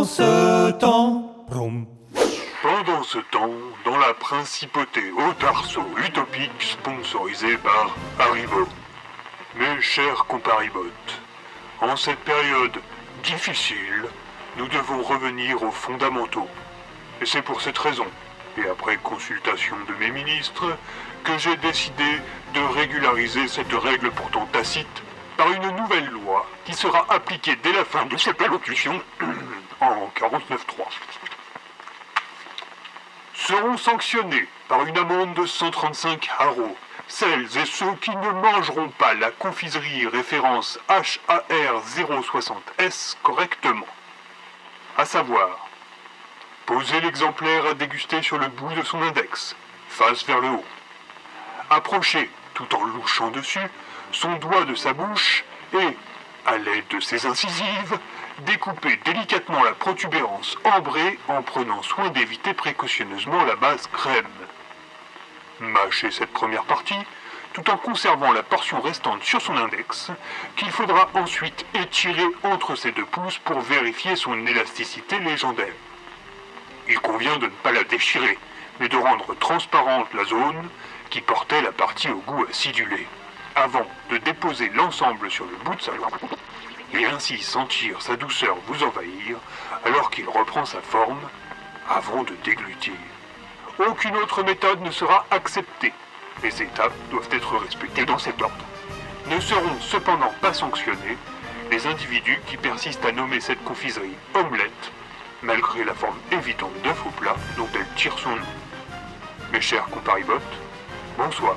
Pendant ce temps. Pendant ce temps, dans la principauté Haute-Arceau utopique sponsorisée par Haribo. Mes chers comparibotes, en cette période difficile, nous devons revenir aux fondamentaux. Et c'est pour cette raison, et après consultation de mes ministres, que j'ai décidé de régulariser cette règle pourtant tacite par une nouvelle loi qui sera appliquée dès la fin de cette allocution 49.3 seront sanctionnés par une amende de 135 haros celles et ceux qui ne mangeront pas la confiserie référence HAR 060S correctement. À savoir, poser l'exemplaire à déguster sur le bout de son index, face vers le haut. Approcher, tout en louchant dessus, son doigt de sa bouche et, à l'aide de ses incisives, découper délicatement la protubérance ambrée en prenant soin d'éviter précautionneusement la base crème. Mâcher cette première partie, tout en conservant la portion restante sur son index, qu'il faudra ensuite étirer entre ses deux pouces pour vérifier son élasticité légendaire. Il convient de ne pas la déchirer, mais de rendre transparente la zone qui portait la partie au goût acidulé, avant de déposer l'ensemble sur le bout de sa langue et ainsi sentir sa douceur vous envahir alors qu'il reprend sa forme avant de déglutir. Aucune autre méthode ne sera acceptée. Les étapes doivent être respectées dans cet ordre. Ne seront cependant pas sanctionnés les individus qui persistent à nommer cette confiserie omelette, malgré la forme évidente d'œuf au plat dont elle tire son nom. Mes chers comparibotes, bonsoir.